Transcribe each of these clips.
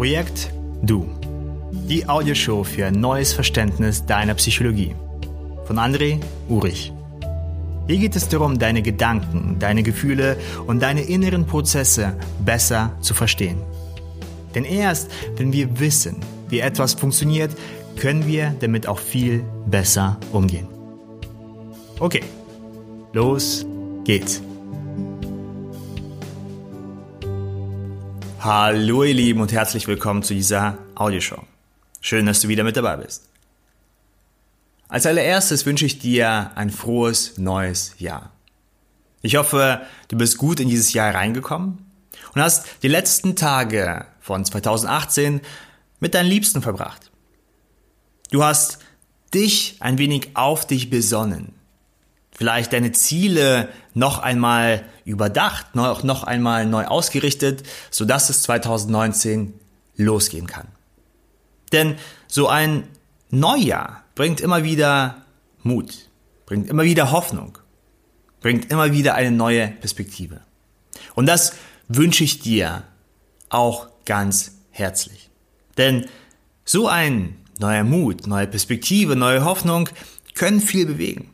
Projekt Du. Die Audioshow für ein neues Verständnis deiner Psychologie. Von André Urich. Hier geht es darum, deine Gedanken, deine Gefühle und deine inneren Prozesse besser zu verstehen. Denn erst, wenn wir wissen, wie etwas funktioniert, können wir damit auch viel besser umgehen. Okay, los geht's. Hallo ihr Lieben und herzlich willkommen zu dieser Audioshow. Schön, dass du wieder mit dabei bist. Als allererstes wünsche ich dir ein frohes neues Jahr. Ich hoffe, du bist gut in dieses Jahr reingekommen und hast die letzten Tage von 2018 mit deinen Liebsten verbracht. Du hast dich ein wenig auf dich besonnen, vielleicht deine Ziele noch einmal überdacht, noch, noch einmal neu ausgerichtet, sodass es 2019 losgehen kann. Denn so ein Neujahr bringt immer wieder Mut, bringt immer wieder Hoffnung, bringt immer wieder eine neue Perspektive. Und das wünsche ich dir auch ganz herzlich. Denn so ein neuer Mut, neue Perspektive, neue Hoffnung können viel bewegen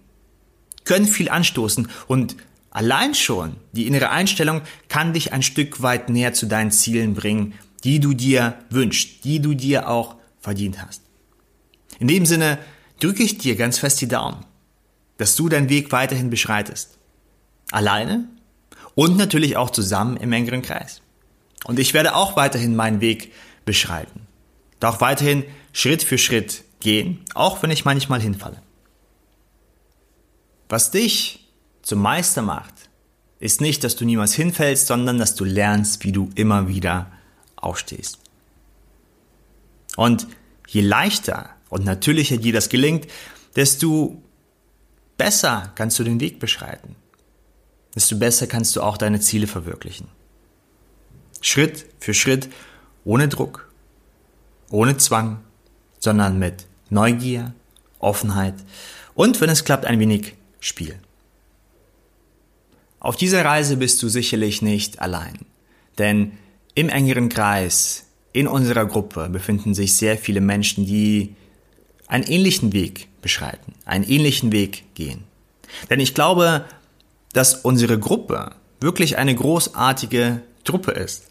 können viel anstoßen und allein schon die innere Einstellung kann dich ein Stück weit näher zu deinen Zielen bringen, die du dir wünschst, die du dir auch verdient hast. In dem Sinne drücke ich dir ganz fest die Daumen, dass du deinen Weg weiterhin beschreitest. Alleine und natürlich auch zusammen im engeren Kreis. Und ich werde auch weiterhin meinen Weg beschreiten. Doch weiterhin Schritt für Schritt gehen, auch wenn ich manchmal hinfalle. Was dich zum Meister macht, ist nicht, dass du niemals hinfällst, sondern dass du lernst, wie du immer wieder aufstehst. Und je leichter und natürlicher dir das gelingt, desto besser kannst du den Weg beschreiten. Desto besser kannst du auch deine Ziele verwirklichen. Schritt für Schritt, ohne Druck, ohne Zwang, sondern mit Neugier, Offenheit und, wenn es klappt, ein wenig Spiel. Auf dieser Reise bist du sicherlich nicht allein, denn im engeren Kreis, in unserer Gruppe befinden sich sehr viele Menschen, die einen ähnlichen Weg beschreiten, einen ähnlichen Weg gehen. Denn ich glaube, dass unsere Gruppe wirklich eine großartige Truppe ist.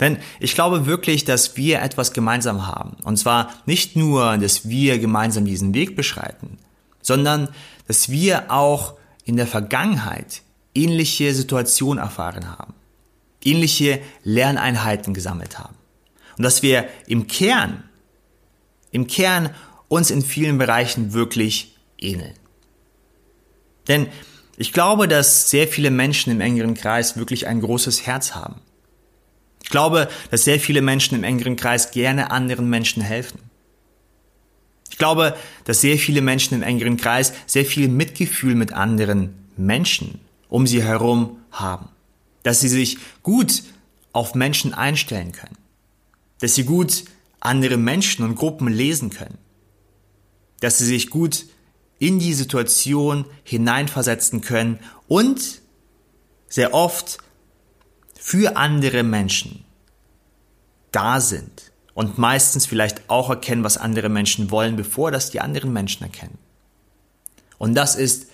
Denn ich glaube wirklich, dass wir etwas gemeinsam haben. Und zwar nicht nur, dass wir gemeinsam diesen Weg beschreiten, sondern dass wir auch in der Vergangenheit ähnliche Situationen erfahren haben, ähnliche Lerneinheiten gesammelt haben und dass wir im Kern, im Kern uns in vielen Bereichen wirklich ähneln. Denn ich glaube, dass sehr viele Menschen im engeren Kreis wirklich ein großes Herz haben. Ich glaube, dass sehr viele Menschen im engeren Kreis gerne anderen Menschen helfen. Ich glaube, dass sehr viele Menschen im engeren Kreis sehr viel Mitgefühl mit anderen Menschen um sie herum haben. Dass sie sich gut auf Menschen einstellen können. Dass sie gut andere Menschen und Gruppen lesen können. Dass sie sich gut in die Situation hineinversetzen können und sehr oft für andere Menschen da sind und meistens vielleicht auch erkennen, was andere Menschen wollen, bevor das die anderen Menschen erkennen. Und das ist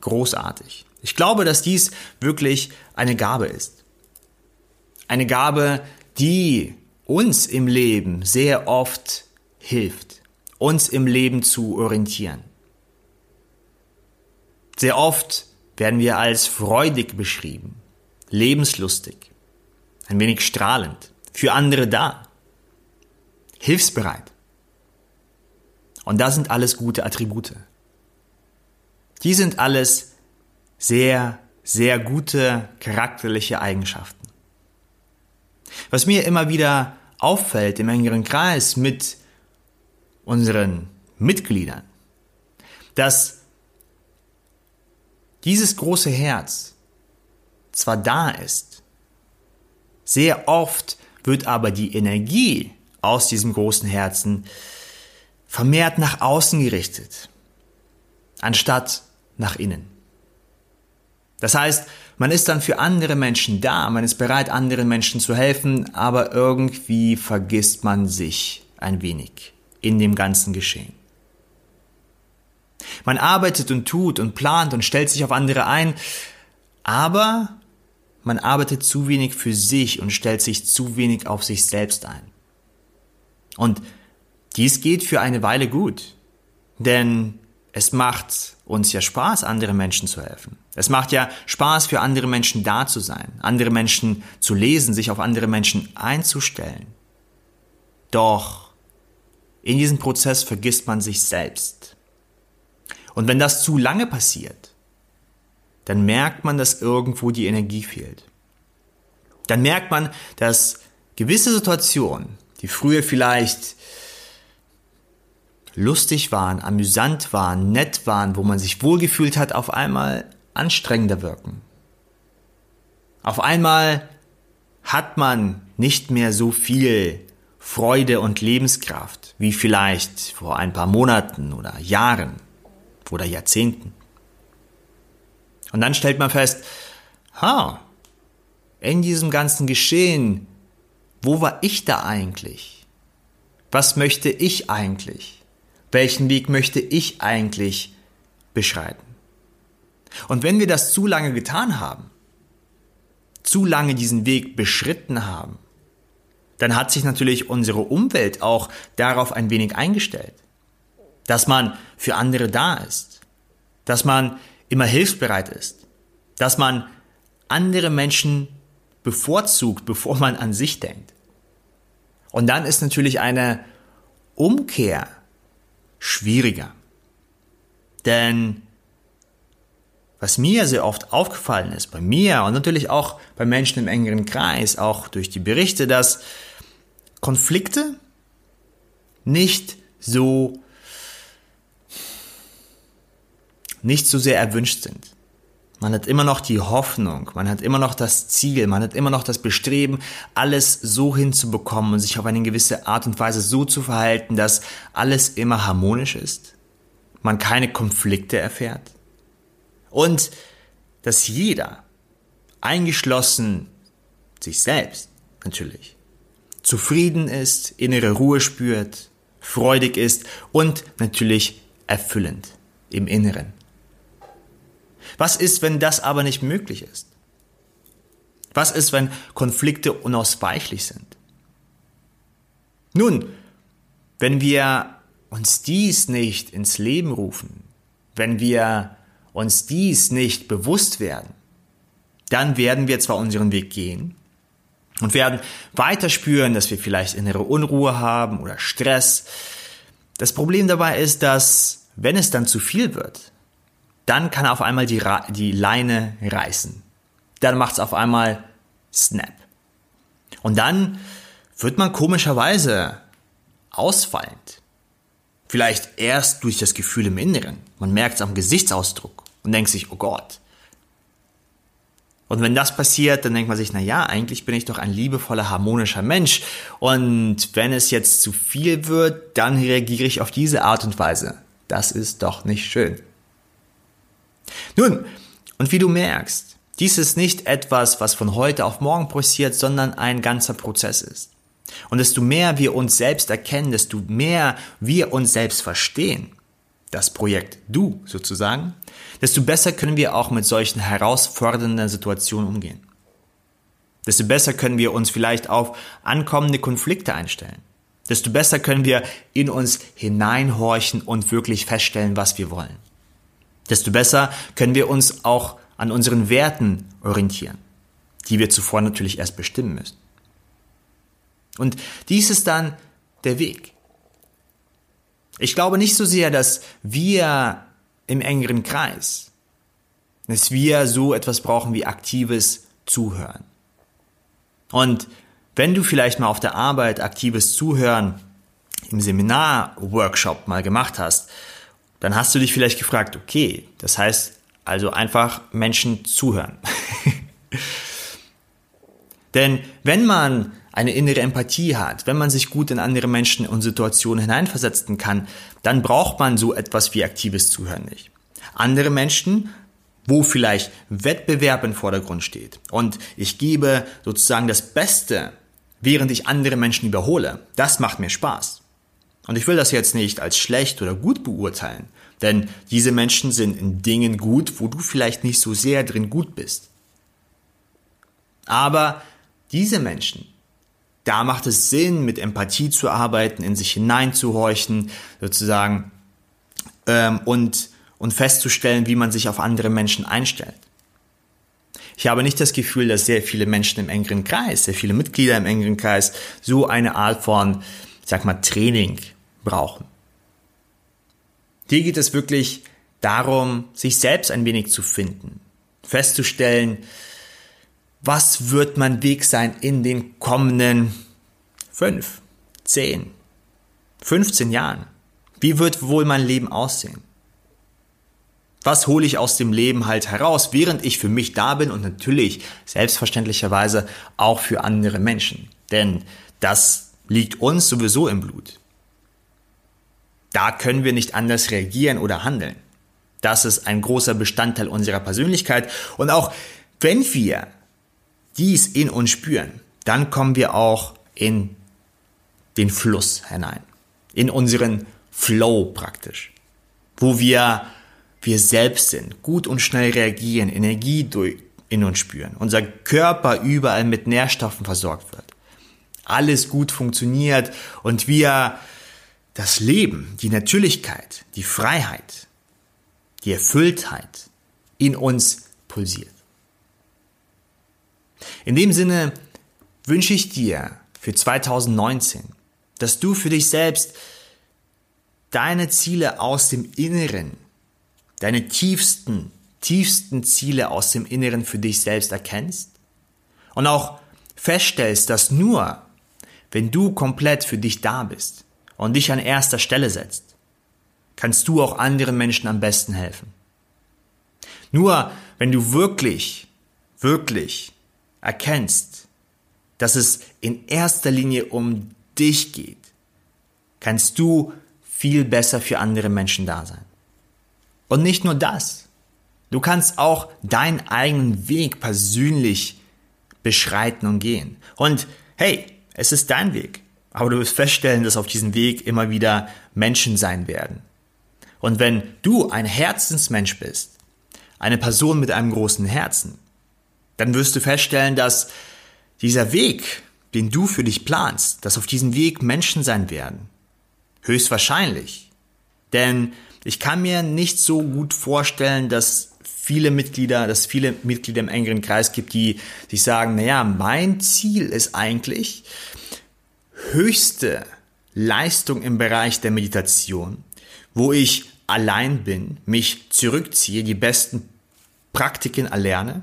großartig. Ich glaube, dass dies wirklich eine Gabe ist. Eine Gabe, die uns im Leben sehr oft hilft, uns im Leben zu orientieren. Sehr oft werden wir als freudig beschrieben, lebenslustig, ein wenig strahlend, für andere da hilfsbereit. Und das sind alles gute Attribute. Die sind alles sehr, sehr gute charakterliche Eigenschaften. Was mir immer wieder auffällt im engeren Kreis mit unseren Mitgliedern, dass dieses große Herz zwar da ist, sehr oft wird aber die Energie aus diesem großen Herzen vermehrt nach außen gerichtet, anstatt nach innen. Das heißt, Man ist dann für andere Menschen da, man ist bereit, anderen Menschen zu helfen, aber irgendwie vergisst man sich ein wenig in dem ganzen Geschehen. Man arbeitet und tut und plant und stellt sich auf andere ein, aber man arbeitet zu wenig für sich und stellt sich zu wenig auf sich selbst ein. Und dies geht für eine Weile gut, denn es macht uns ja Spaß, andere Menschen zu helfen. Es macht ja Spaß, für andere Menschen da zu sein, andere Menschen zu lesen, sich auf andere Menschen einzustellen. Doch in diesem Prozess vergisst man sich selbst. Und wenn das zu lange passiert, dann merkt man, dass irgendwo die Energie fehlt. Dann merkt man, dass gewisse Situationen, die früher vielleicht lustig waren, amüsant waren, nett waren, wo man sich wohlgefühlt hat, auf einmal anstrengender wirken. Auf einmal hat man nicht mehr so viel Freude und Lebenskraft wie vielleicht vor ein paar Monaten oder Jahren oder Jahrzehnten. Und dann stellt man fest, ha, in diesem ganzen Geschehen, wo war ich da eigentlich? Was möchte ich eigentlich? Welchen Weg möchte ich eigentlich beschreiten? Und wenn wir das zu lange getan haben, zu lange diesen Weg beschritten haben, dann hat sich natürlich unsere Umwelt auch darauf ein wenig eingestellt. Dass man für andere da ist. Dass man immer hilfsbereit ist. Dass man andere Menschen bevorzugt, bevor man an sich denkt. Und dann ist natürlich eine Umkehr schwieriger. Denn was mir sehr oft aufgefallen ist, bei mir und natürlich auch bei Menschen im engeren Kreis, auch durch die Berichte, dass Konflikte nicht so nicht so sehr erwünscht sind. Man hat immer noch die Hoffnung, man hat immer noch das Ziel, man hat immer noch das Bestreben, alles so hinzubekommen und sich auf eine gewisse Art und Weise so zu verhalten, dass alles immer harmonisch ist, man keine Konflikte erfährt und dass jeder, eingeschlossen sich selbst natürlich, zufrieden ist, innere Ruhe spürt, freudig ist und natürlich erfüllend im Inneren. Was ist, wenn das aber nicht möglich ist? Was ist, wenn Konflikte unausweichlich sind? Nun, wenn wir uns dies nicht ins Leben rufen, wenn wir uns dies nicht bewusst werden, dann werden wir zwar unseren Weg gehen und werden weiter spüren, dass wir vielleicht innere Unruhe haben oder Stress. Das Problem dabei ist, dass wenn es dann zu viel wird, dann kann auf einmal die, die Leine reißen. Dann macht es auf einmal Snap. Und dann wird man komischerweise ausfallend. Vielleicht erst durch das Gefühl im Inneren. Man merkt es am Gesichtsausdruck und denkt sich, oh Gott. Und wenn das passiert, dann denkt man sich, na ja, eigentlich bin ich doch ein liebevoller, harmonischer Mensch. Und wenn es jetzt zu viel wird, dann reagiere ich auf diese Art und Weise. Das ist doch nicht schön. Nun, und wie du merkst, dies ist nicht etwas, was von heute auf morgen passiert, sondern ein ganzer Prozess ist. Und desto mehr wir uns selbst erkennen, desto mehr wir uns selbst verstehen, das Projekt Du sozusagen, desto besser können wir auch mit solchen herausfordernden Situationen umgehen. Desto besser können wir uns vielleicht auf ankommende Konflikte einstellen. Desto besser können wir in uns hineinhorchen und wirklich feststellen, was wir wollen desto besser können wir uns auch an unseren Werten orientieren, die wir zuvor natürlich erst bestimmen müssen. Und dies ist dann der Weg. Ich glaube nicht so sehr, dass wir im engeren Kreis, dass wir so etwas brauchen wie aktives Zuhören. Und wenn du vielleicht mal auf der Arbeit aktives Zuhören im Seminar-Workshop mal gemacht hast, dann hast du dich vielleicht gefragt, okay, das heißt also einfach Menschen zuhören. Denn wenn man eine innere Empathie hat, wenn man sich gut in andere Menschen und Situationen hineinversetzen kann, dann braucht man so etwas wie aktives Zuhören nicht. Andere Menschen wo vielleicht Wettbewerb im Vordergrund steht und ich gebe sozusagen das Beste, während ich andere Menschen überhole, das macht mir Spaß. Und ich will das jetzt nicht als schlecht oder gut beurteilen, denn diese Menschen sind in Dingen gut, wo du vielleicht nicht so sehr drin gut bist. Aber diese Menschen, da macht es Sinn, mit Empathie zu arbeiten, in sich hineinzuhorchen, sozusagen, ähm, und und festzustellen, wie man sich auf andere Menschen einstellt. Ich habe nicht das Gefühl, dass sehr viele Menschen im engeren Kreis, sehr viele Mitglieder im engeren Kreis so eine Art von, sag mal, Training brauchen. Hier geht es wirklich darum, sich selbst ein wenig zu finden, festzustellen, was wird mein Weg sein in den kommenden fünf, zehn, 15 Jahren? Wie wird wohl mein Leben aussehen? Was hole ich aus dem Leben halt heraus, während ich für mich da bin und natürlich selbstverständlicherweise auch für andere Menschen. Denn das liegt uns sowieso im Blut. Da können wir nicht anders reagieren oder handeln. Das ist ein großer Bestandteil unserer Persönlichkeit. Und auch wenn wir dies in uns spüren, dann kommen wir auch in den Fluss hinein. In unseren Flow praktisch. Wo wir wir selbst sind, gut und schnell reagieren, Energie in uns spüren, unser Körper überall mit Nährstoffen versorgt wird, alles gut funktioniert und wir das Leben, die Natürlichkeit, die Freiheit, die Erfülltheit in uns pulsiert. In dem Sinne wünsche ich dir für 2019, dass du für dich selbst deine Ziele aus dem Inneren deine tiefsten, tiefsten Ziele aus dem Inneren für dich selbst erkennst und auch feststellst, dass nur wenn du komplett für dich da bist und dich an erster Stelle setzt, kannst du auch anderen Menschen am besten helfen. Nur wenn du wirklich, wirklich erkennst, dass es in erster Linie um dich geht, kannst du viel besser für andere Menschen da sein. Und nicht nur das. Du kannst auch deinen eigenen Weg persönlich beschreiten und gehen. Und hey, es ist dein Weg. Aber du wirst feststellen, dass auf diesem Weg immer wieder Menschen sein werden. Und wenn du ein Herzensmensch bist, eine Person mit einem großen Herzen, dann wirst du feststellen, dass dieser Weg, den du für dich planst, dass auf diesem Weg Menschen sein werden. Höchstwahrscheinlich. Denn ich kann mir nicht so gut vorstellen, dass viele Mitglieder, dass viele Mitglieder im engeren Kreis gibt, die, die sagen, naja, mein Ziel ist eigentlich höchste Leistung im Bereich der Meditation, wo ich allein bin, mich zurückziehe, die besten Praktiken erlerne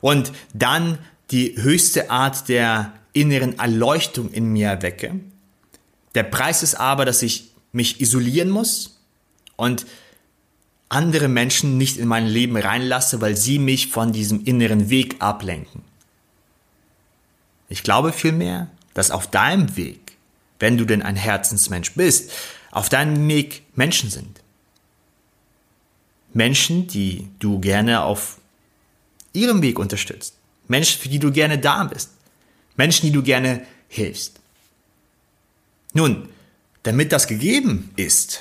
und dann die höchste Art der inneren Erleuchtung in mir erwecke. Der Preis ist aber, dass ich mich isolieren muss, und andere Menschen nicht in mein Leben reinlasse, weil sie mich von diesem inneren Weg ablenken. Ich glaube vielmehr, dass auf deinem Weg, wenn du denn ein Herzensmensch bist, auf deinem Weg Menschen sind. Menschen, die du gerne auf ihrem Weg unterstützt. Menschen, für die du gerne da bist. Menschen, die du gerne hilfst. Nun, damit das gegeben ist,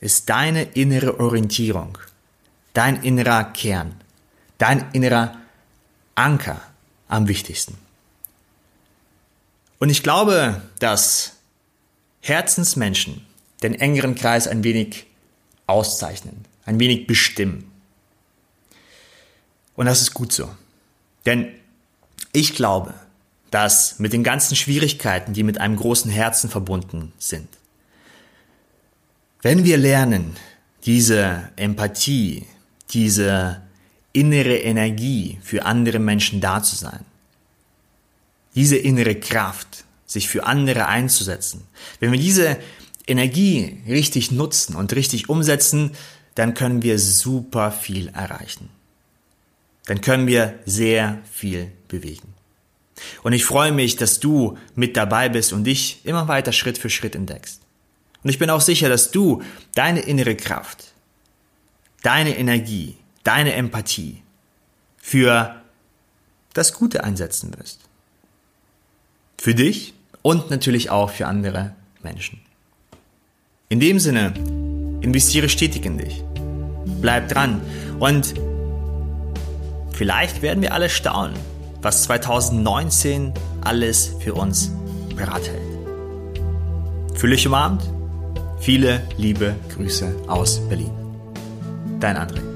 ist deine innere Orientierung, dein innerer Kern, dein innerer Anker am wichtigsten. Und ich glaube, dass Herzensmenschen den engeren Kreis ein wenig auszeichnen, ein wenig bestimmen. Und das ist gut so. Denn ich glaube, dass mit den ganzen Schwierigkeiten, die mit einem großen Herzen verbunden sind, wenn wir lernen, diese Empathie, diese innere Energie für andere Menschen da zu sein, diese innere Kraft, sich für andere einzusetzen, wenn wir diese Energie richtig nutzen und richtig umsetzen, dann können wir super viel erreichen. Dann können wir sehr viel bewegen. Und ich freue mich, dass du mit dabei bist und dich immer weiter Schritt für Schritt entdeckst. Und ich bin auch sicher, dass du deine innere Kraft, deine Energie, deine Empathie für das Gute einsetzen wirst. Für dich und natürlich auch für andere Menschen. In dem Sinne, investiere stetig in dich. Bleib dran und vielleicht werden wir alle staunen, was 2019 alles für uns bereithält. Fühle dich umarmt. Viele liebe Grüße aus Berlin. Dein André.